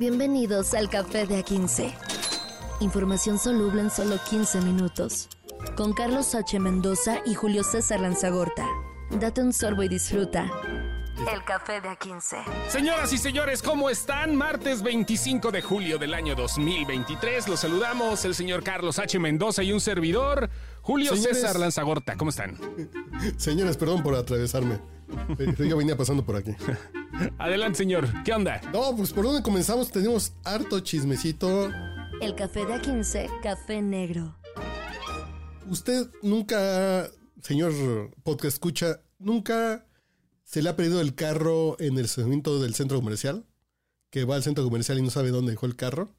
Bienvenidos al Café de A15. Información soluble en solo 15 minutos. Con Carlos H. Mendoza y Julio César Lanzagorta. Date un sorbo y disfruta. El Café de A15. Señoras y señores, ¿cómo están? Martes 25 de julio del año 2023. Los saludamos el señor Carlos H. Mendoza y un servidor, Julio Señores. César Lanzagorta. ¿Cómo están? Señores, perdón por atravesarme. Yo venía pasando por aquí. Adelante, señor. ¿Qué onda? No, pues por dónde comenzamos tenemos harto chismecito. El Café de A15, Café Negro. Usted nunca, señor podcast escucha, nunca se le ha perdido el carro en el estacionamiento del centro comercial, que va al centro comercial y no sabe dónde dejó el carro.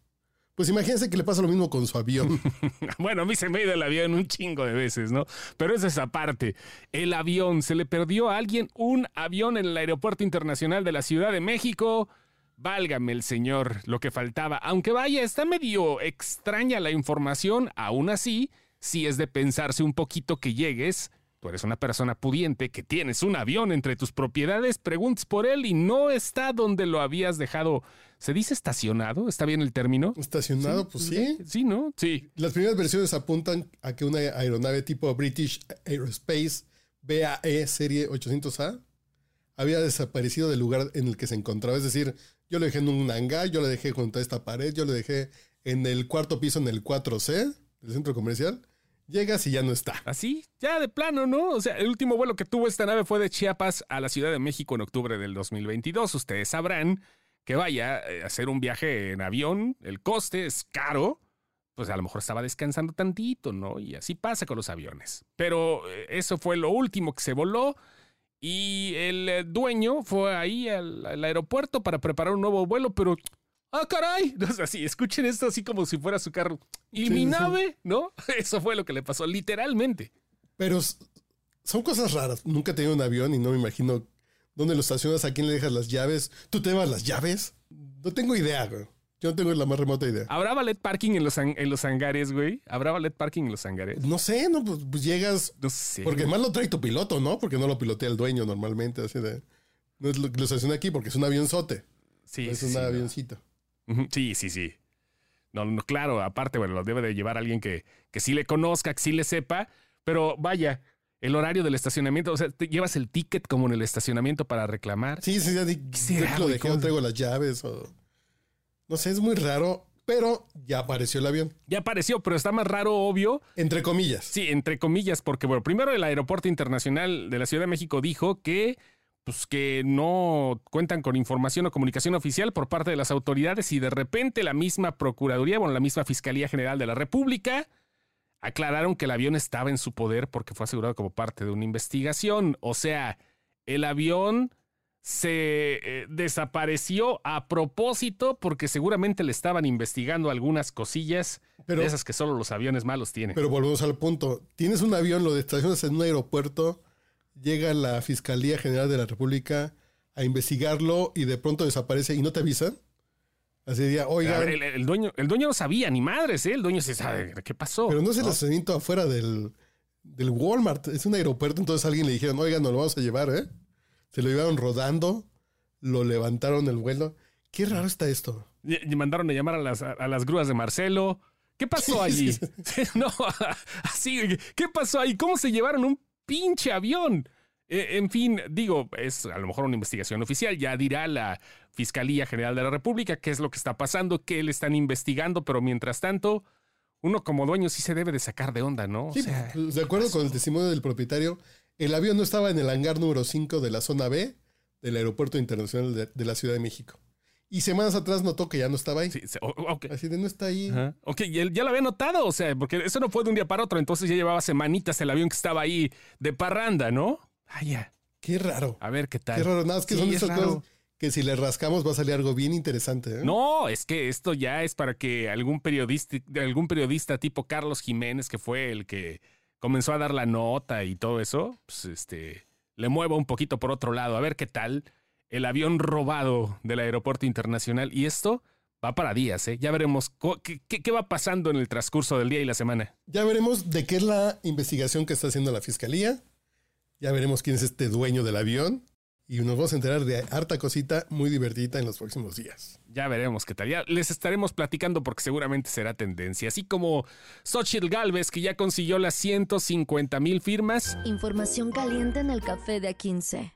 Pues imagínense que le pasa lo mismo con su avión. Bueno, a mí se me ha ido el avión un chingo de veces, ¿no? Pero esa es aparte. El avión, se le perdió a alguien un avión en el Aeropuerto Internacional de la Ciudad de México. Válgame el señor, lo que faltaba. Aunque vaya, está medio extraña la información, aún así, si es de pensarse un poquito que llegues. Tú eres una persona pudiente que tienes un avión entre tus propiedades, preguntes por él y no está donde lo habías dejado. ¿Se dice estacionado? ¿Está bien el término? Estacionado, pues sí. Sí, ¿no? Sí. Las primeras versiones apuntan a que una aeronave tipo British Aerospace BAE serie 800A había desaparecido del lugar en el que se encontraba. Es decir, yo lo dejé en un hangar, yo lo dejé junto a esta pared, yo lo dejé en el cuarto piso en el 4C del centro comercial. Llegas y ya no está. Así, ya de plano, ¿no? O sea, el último vuelo que tuvo esta nave fue de Chiapas a la Ciudad de México en octubre del 2022. Ustedes sabrán que vaya eh, a hacer un viaje en avión, el coste es caro, pues a lo mejor estaba descansando tantito, ¿no? Y así pasa con los aviones. Pero eh, eso fue lo último que se voló y el eh, dueño fue ahí al, al aeropuerto para preparar un nuevo vuelo, pero... ¡Ah, caray! O sea, sí, escuchen esto así como si fuera su carro. ¿Y Sí, mi sí. nave? ¿No? Eso fue lo que le pasó, literalmente. Pero son cosas raras. Nunca he tenido un avión y no me imagino dónde lo estacionas, a quién le dejas las llaves. ¿Tú te llevas las llaves? No tengo idea, güey. Yo no tengo la más remota idea. ¿Habrá ballet parking en los, en los hangares, güey? ¿Habrá ballet parking en los hangares? No sé, no, pues, pues llegas. No sé. Porque además lo trae tu piloto, ¿no? Porque no lo pilotea el dueño normalmente, así de. No es lo que lo estaciona aquí porque es un avionzote. sí, es sí, un sí, no. avioncito. Sí, sí, sí. No, no, claro, aparte, bueno, lo debe de llevar alguien que, que sí le conozca, que sí le sepa, pero vaya, el horario del estacionamiento, o sea, te llevas el ticket como en el estacionamiento para reclamar. Sí, sí, ya di- será, lo no traigo las llaves o. No sé, es muy raro, pero ya apareció el avión. Ya apareció, pero está más raro, obvio. Entre comillas. Sí, entre comillas, porque, bueno, primero el Aeropuerto Internacional de la Ciudad de México dijo que pues que no cuentan con información o comunicación oficial por parte de las autoridades y de repente la misma Procuraduría, bueno, la misma Fiscalía General de la República aclararon que el avión estaba en su poder porque fue asegurado como parte de una investigación. O sea, el avión se eh, desapareció a propósito porque seguramente le estaban investigando algunas cosillas Pero- de esas que solo los aviones malos tienen. Pero volvemos al punto. Tienes un avión, lo estacionas en un aeropuerto, llega la Fiscalía General de la República a investigarlo y de pronto desaparece y no te avisan. Así diría, A oigan, ver, el, el dueño, el dueño no sabía ni madres, ¿eh? El dueño se sabe qué pasó. pero no es el estacionamiento afuera del, del Walmart, es un aeropuerto, entonces a alguien le dijeron, oigan, nos lo vamos a llevar, ¿eh? Se lo llevaron rodando, lo levantaron el vuelo. Qué raro está esto. Y- y mandaron a llamar a las, a las grúas de Marcelo. ¿Qué pasó allí? no, así, ¿qué pasó ahí? ¿Cómo se llevaron un pinche avión? Eh, en fin, digo, es a lo mejor una investigación oficial. Ya dirá la Fiscalía General de la República qué es lo que está pasando, qué le están investigando, pero mientras tanto, uno como dueño sí se debe de sacar de onda, ¿no? O Sí, sea, pues, de acuerdo con el testimonio del propietario, el avión no estaba en el hangar número 5 de la zona B del Aeropuerto Internacional de, de la Ciudad de México. Y semanas atrás notó que ya no estaba ahí. sí. Así de no está ahí. Ajá. Ok, y él ya lo había notado, o sea, porque eso no fue de un día para otro, entonces ya llevaba semanitas el avión que estaba ahí de parranda, ¿no? Vaya, Qué raro. a ver qué tal. Qué raro. Nada más que Sí, son es esas raro. cosas que si le rascamos va a salir algo bien interesante. ¿eh? No, es que esto ya es para que algún periodista, algún periodista tipo Carlos Jiménez, que fue el que comenzó a dar la nota y todo eso, pues este, le mueva un poquito por otro lado, a ver qué tal el avión robado del aeropuerto internacional. Y esto va para días, ¿eh? Ya veremos qué, qué- qué va pasando en el transcurso del día y la semana. Ya veremos de qué es la investigación que está haciendo la fiscalía. Ya veremos quién es este dueño del avión. y nos vamos a enterar de harta cosita muy divertida en los próximos días. Ya veremos qué tal. Ya les estaremos platicando porque seguramente será tendencia. Así como Xochitl Galvez, que ya consiguió las 150 mil firmas. Información caliente en el café de A15.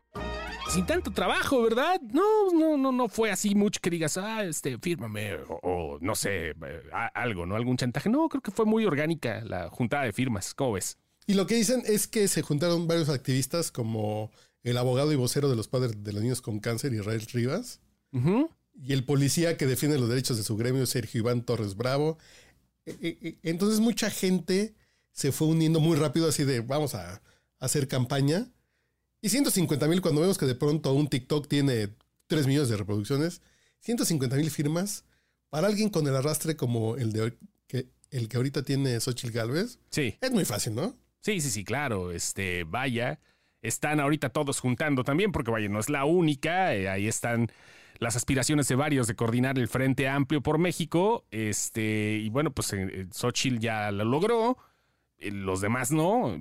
Sin tanto trabajo, ¿verdad? No, no, no, no fue así mucho que digas, ah, este, fírmame, o, o no sé, eh, a- algo, ¿no? Algún chantaje. No, creo que fue muy orgánica la juntada de firmas. ¿Cómo ves? Y lo que dicen es que se juntaron varios activistas como el abogado y vocero de los padres de los niños con cáncer, Israel Rivas, y el policía que defiende los derechos de su gremio, Sergio Iván Torres Bravo. E- e- e- Entonces mucha gente se fue uniendo muy rápido así de vamos a hacer campaña. Y 150 mil, cuando vemos que de pronto un TikTok tiene 3 millones de reproducciones, 150 mil firmas para alguien con el arrastre como el de hoy- que, el que ahorita tiene Xochitl Galvez, Sí. es muy fácil, ¿no? Sí, sí, sí, claro. Este, vaya, están ahorita todos juntando también, porque vaya, no es la única. eh, ahí están las aspiraciones de varios de coordinar el Frente Amplio por México. Este, y bueno, pues eh, eh, Xochitl ya lo logró. Eh, Los demás no.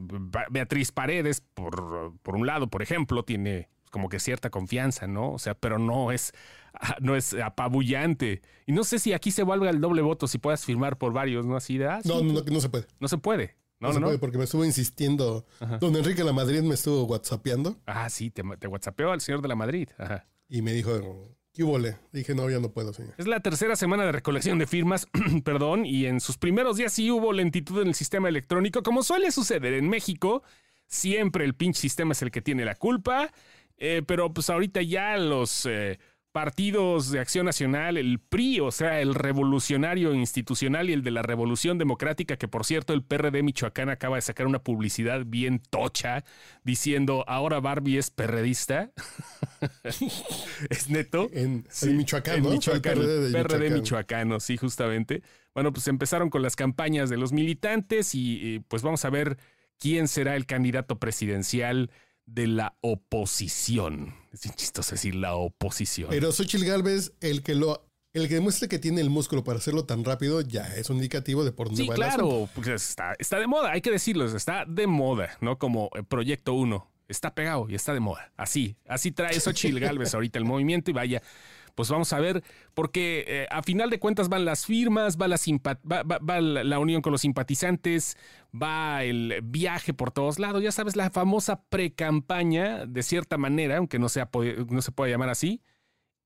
Beatriz Paredes, por, por un lado, por ejemplo, tiene como que cierta confianza, ¿no? O sea, pero no es, no es apabullante. Y no sé si aquí se valga el doble voto, si puedas firmar por varios, ¿no? Así de, ah, sí, No, no, no, no se puede. no se puede. No, No, no, se no. puede porque me estuvo insistiendo. Don Enrique La Madrid me estuvo whatsappeando Ah, sí, te, te whatsappeó al señor de la Madrid. Ajá. y me dijo, ¿qué vole? Dije, no, ya no puedo, señor. Es la tercera semana de recolección de firmas, perdón, y en sus primeros días sí hubo lentitud en el sistema electrónico, como suele suceder en México. Siempre el pinche sistema es el que tiene la culpa, eh, pero pues ahorita ya los eh, partidos de Acción Nacional, el PRI, o sea, el revolucionario institucional y el de la Revolución Democrática, que por cierto el PRD Michoacán acaba de sacar una publicidad bien tocha diciendo ahora Barbie es perredista. es neto. En, Sí, en Michoacán, en ¿no? Fue el Michoacán, PRD de PRD Michoacán. michoacano, sí, justamente. Bueno, pues empezaron con las campañas de los militantes y, y, pues vamos a ver quién será el candidato presidencial de la oposición. Es chistoso decir la oposición. Pero Xochitl Galvez, el que lo... El que demuestre que tiene el músculo para hacerlo tan rápido ya es un indicativo de por dónde sí, va el claro, pues está, está de moda, hay que decirlo, está de moda, ¿no? Como eh, Proyecto 1. Está pegado y está de moda. Así, así trae Xochitl Galvez ahorita el movimiento y vaya, pues vamos a ver, porque eh, a final de cuentas van las firmas, va la, va, va- va la unión con los simpatizantes, va el viaje por todos lados, ya sabes, la famosa pre-campaña, de cierta manera, aunque no, sea, no se pueda llamar así,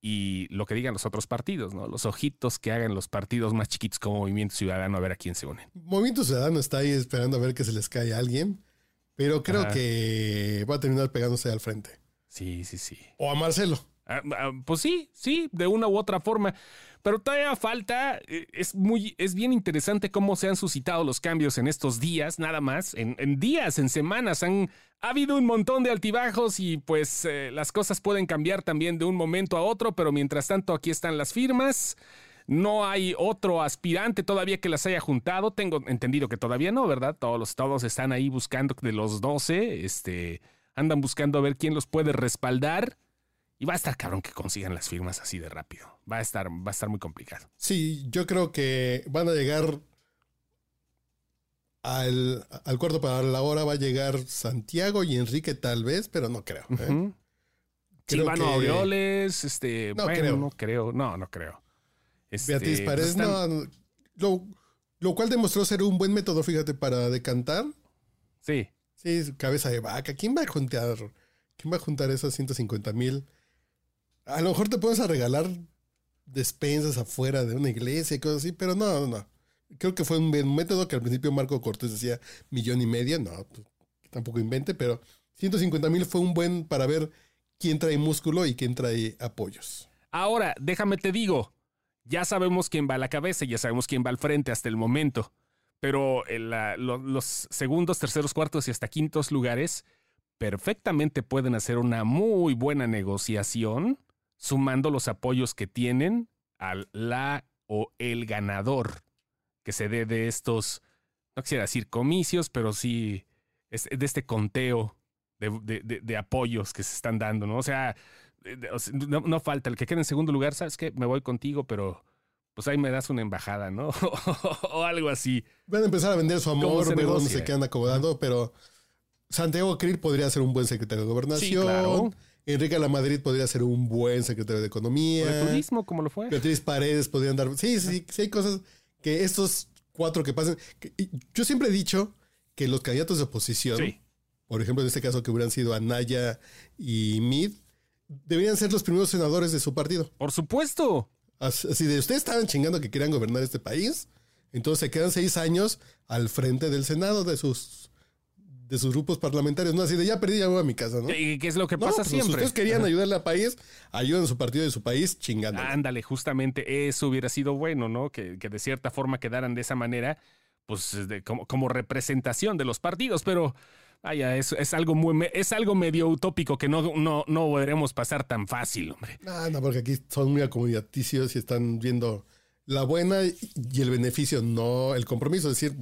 y lo que digan los otros partidos, ¿no? Los ojitos que hagan los partidos más chiquitos como Movimiento Ciudadano a ver a quién se unen. Movimiento Ciudadano está ahí esperando a ver que se les cae a alguien, pero creo Ajá. que va a terminar pegándose al frente. Sí, sí, sí. O a Marcelo. Ah, ah, pues sí, sí, de una u otra forma. Pero todavía falta, eh, es muy, es bien interesante cómo se han suscitado los cambios en estos días, nada más, en, días, en semanas, han ha habido un montón de altibajos y pues eh, las cosas pueden cambiar también de un momento a otro, pero mientras tanto aquí están las firmas. No hay otro aspirante todavía que las haya juntado. Tengo entendido que todavía no, ¿verdad? Todos los todos están ahí buscando de los 12, este, andan buscando a ver quién los puede respaldar. Y va a estar cabrón que consigan las firmas así de rápido. Va a estar, va a estar muy complicado. Sí, yo creo que van a llegar al, al cuarto para la hora, va a llegar Santiago y Enrique tal vez, pero no creo. ¿eh? Creo Silvano que- Aureoles, este, No bueno, creo. no creo, no, no creo. Este, Beatriz Paredes, están- no. Lo, lo cual demostró ser un buen método, fíjate, para decantar. Sí, Sí, cabeza de vaca. ¿Quién va a juntar? ¿Quién va a juntar esas 150 mil? A lo mejor te puedes a regalar despensas afuera de una iglesia y cosas así, pero no, no, no. Creo que fue un buen método que al principio Marco Cortés decía millón y medio. No, pues, tampoco invente, pero 150 mil fue un buen para ver quién trae músculo y quién trae apoyos. Ahora, déjame te digo, ya sabemos quién va a la cabeza, ya sabemos quién va al frente hasta el momento, pero lo- los segundos, terceros, cuartos y hasta quintos lugares perfectamente pueden hacer una muy buena negociación sumando los apoyos que tienen al la o el ganador que se dé de estos, no quisiera decir comicios, pero sí es- de este conteo de, de- de- de apoyos que se están dando, ¿no? O sea, no, no falta el que quede en segundo lugar, ¿sabes qué? Me voy contigo, pero pues ahí me das una embajada, ¿no? o algo así. Van a empezar a vender su ¿Cómo amor, ver dónde se quedan acomodando, pero Santiago Krill podría ser un buen secretario de gobernación. Sí, claro. Enrique La Madrid podría ser un buen secretario de O Economía. de turismo, como lo fue. Beatriz Paredes podrían dar. Sí, sí, sí, hay cosas que estos cuatro que pasen. que- yo siempre he dicho que los candidatos de oposición, Sí. por ejemplo, en este caso que hubieran sido Anaya y Mid, deberían ser los primeros senadores de su partido. Por supuesto. Así de ustedes estaban chingando que querían gobernar este país, entonces se quedan seis años al frente del Senado de sus de sus grupos parlamentarios, no así de ya perdí, ya voy a mi casa, ¿no? ¿Y qué es lo que No, pasa pues, siempre? ustedes querían ayudarle al país, ayuden a su partido y su país chingando. Ándale, justamente eso hubiera sido bueno, ¿no? Que, que de cierta forma quedaran de esa manera, pues de- como, como representación de los partidos, pero vaya, es, es algo muy, es algo medio utópico que no, no, no podremos pasar tan fácil, hombre. Ah, no, porque aquí son muy acomodaticios y están viendo la buena y el beneficio, no el compromiso. Es decir,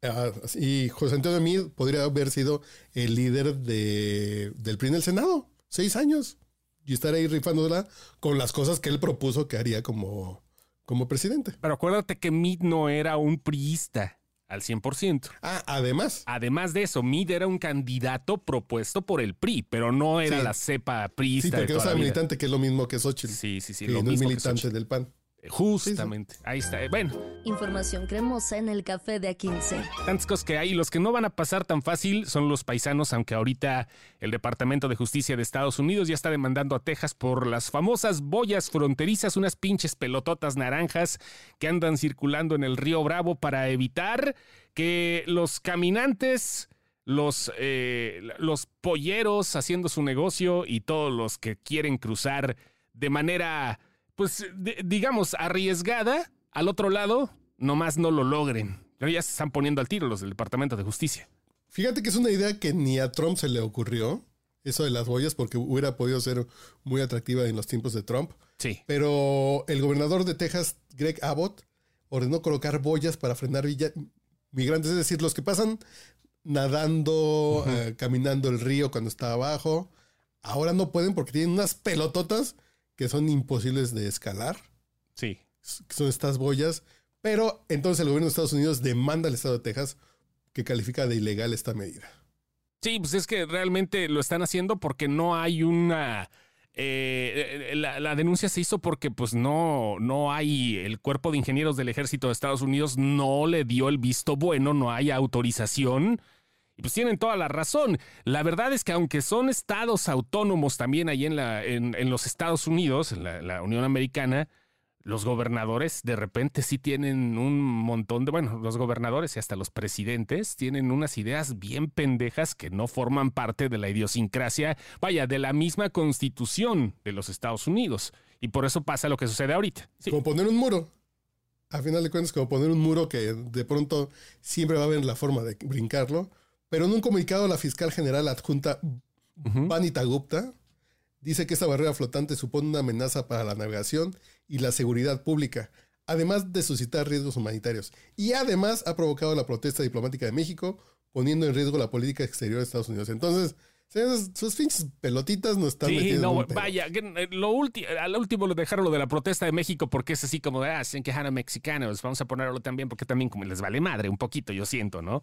pues, ah, y José Antonio Mid podría haber sido el líder de, del PRI en el Senado, seis años, y estar ahí rifándola con las cosas que él propuso que haría como, como presidente. Pero acuérdate que Mid no era un priista al 100%. Ah, además, Además de eso, Mid era un candidato propuesto por el PRI, pero no era Sí. la cepa sí, priista de porque toda la vida. militante, que es lo mismo que Xochitl, Sí, sí, sí, que lo no es mismo militante del PAN. Justamente, ahí está. Eh, Bueno, Información cremosa en el café de A15. tantas cosas que hay. Los que no van a pasar tan fácil son los paisanos, aunque ahorita el Departamento de Justicia de Estados Unidos ya está demandando a Texas por las famosas boyas fronterizas, unas pinches pelototas naranjas que andan circulando en el río Bravo para evitar que los caminantes... Los, eh, los polleros haciendo su negocio y todos los que quieren cruzar de manera, pues, de- digamos, arriesgada al otro lado, nomás no lo logren. Pero ya se están poniendo al tiro los del Departamento de Justicia. Fíjate que es una idea que ni a Trump se le ocurrió, eso de las boyas, porque hubiera podido ser muy atractiva en los tiempos de Trump. Sí. Pero el gobernador de Texas, Greg Abbott, ordenó colocar boyas para frenar migrantes, es decir, los que pasan nadando, eh, caminando el río cuando está abajo. Ahora no pueden porque tienen unas pelototas que son imposibles de escalar, Sí. son estas boyas. Pero entonces el gobierno de Estados Unidos demanda al estado de Texas que califica de ilegal esta medida. Sí, pues es que realmente lo están haciendo porque no hay una... eh, la, la denuncia se hizo porque pues no, no hay, el cuerpo de ingenieros del ejército de Estados Unidos no le dio el visto bueno, no hay autorización. Y pues tienen toda la razón. La verdad es que aunque son estados autónomos también ahí en, la, en, en los Estados Unidos, en la, Unión Americana, los gobernadores de repente sí tienen un montón de, bueno, los gobernadores y hasta los presidentes tienen unas ideas bien pendejas que no forman parte de la idiosincrasia, vaya, de la misma constitución de los Estados Unidos. Y por eso pasa lo que sucede ahorita. Como poner un muro. A final de cuentas, como poner un muro que de pronto siempre va a haber la forma de brincarlo. Pero en un comunicado, la fiscal general adjunta. Vanita Gupta dice que esta barrera flotante supone una amenaza para la navegación y la seguridad pública, además de suscitar riesgos humanitarios. Y además ha provocado la protesta diplomática de México, poniendo en riesgo la política exterior de Estados Unidos. Entonces, señores, sus pinches pelotitas no están Sí, no, vaya, eh, lo al último lo dejaron lo de la protesta de México porque es así como de, ah, se quejan a mexicanos, vamos a ponerlo también porque también como les vale madre un poquito, yo siento, ¿no?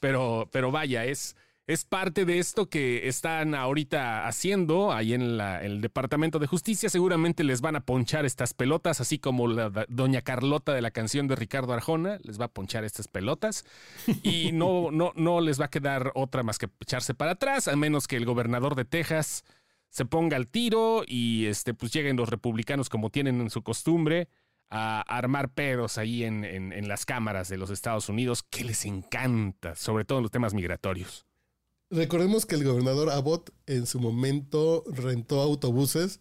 Pero, pero vaya, es, es parte de esto que están ahorita haciendo ahí en la- el Departamento de Justicia. Seguramente les van a ponchar estas pelotas, así como la doña Carlota de la canción de Ricardo Arjona, les va a ponchar estas pelotas y no, no, no les va a quedar otra más que echarse para atrás, a menos que el gobernador de Texas se ponga al tiro y este, pues lleguen los republicanos como tienen en su costumbre a armar pedos ahí en, en- en las cámaras de los Estados Unidos, que les encanta, sobre todo en los temas migratorios. Recordemos que el gobernador Abbott en su momento rentó autobuses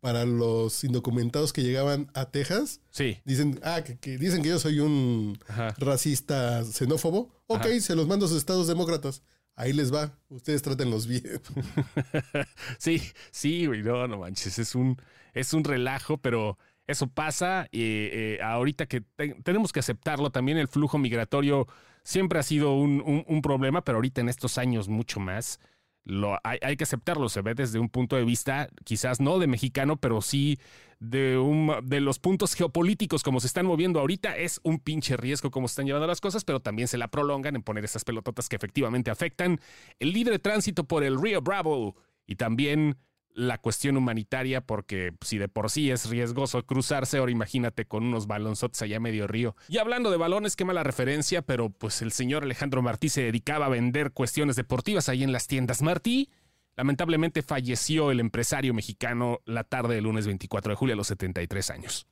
para los indocumentados que llegaban a Texas. Sí. Dicen, ah, que, que dicen que yo soy un Ajá. racista xenófobo. Ok, Ajá. se los mando a sus estados demócratas. Ahí les va. Ustedes trátenlos bien. Sí, sí, güey, no, no manches, es un, es un relajo, pero eso pasa. y eh, ahorita que te- tenemos que aceptarlo, también el flujo migratorio siempre ha sido un, un- problema, pero ahorita en estos años mucho más. Lo, hay, hay que aceptarlo, se ve desde un punto de vista, quizás no de mexicano, pero sí de, un, de los puntos geopolíticos como se están moviendo ahorita. Es un pinche riesgo como se están llevando las cosas, pero también se la prolongan en poner esas pelototas que efectivamente afectan el libre tránsito por el río Bravo y también la cuestión humanitaria, porque si de por sí es riesgoso cruzarse, ahora imagínate con unos balonzotes allá medio río. Y hablando de balones, qué mala referencia, pero pues el señor Alejandro Martí se dedicaba a vender cuestiones deportivas ahí en las tiendas Martí. Lamentablemente falleció el empresario mexicano la tarde del lunes 24 de julio a los 73 años.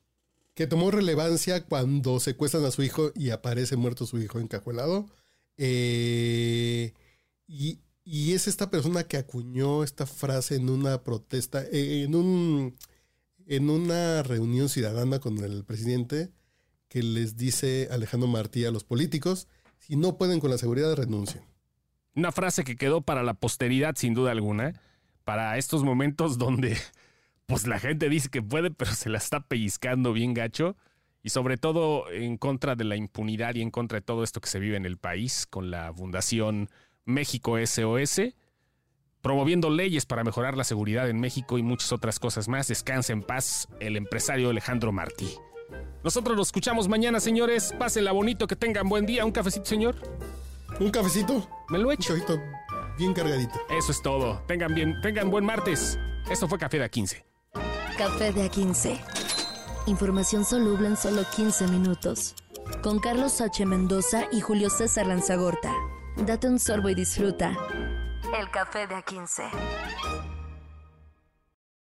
Que tomó relevancia cuando secuestran a su hijo y aparece muerto su hijo encajuelado. Eh, y, y es esta persona que acuñó esta frase en una protesta, eh, en, un, en una reunión ciudadana con el presidente, que les dice Alejandro Martí a los políticos, si no pueden con la seguridad, renuncien. Una frase que quedó para la posteridad sin duda alguna, para estos momentos donde pues la gente dice que puede, pero se la está pellizcando bien gacho. Y sobre todo en contra de la impunidad y en contra de todo esto que se vive en el país con la Fundación México SOS, promoviendo leyes para mejorar la seguridad en México y muchas otras cosas más. Descanse en paz el empresario Alejandro Martí. Nosotros lo escuchamos mañana, señores. Pásenla bonito, que tengan buen día. ¿Un cafecito, señor? ¿Un cafecito? Me lo he Un hecho. cafecito bien cargadito. Eso es todo. Tengan bien, tengan buen martes. Esto fue Café de A15. Café de A15. Información soluble en solo 15 minutos. Con Carlos H. Mendoza y Julio César Lanzagorta. Date un sorbo y disfruta. El café de A15.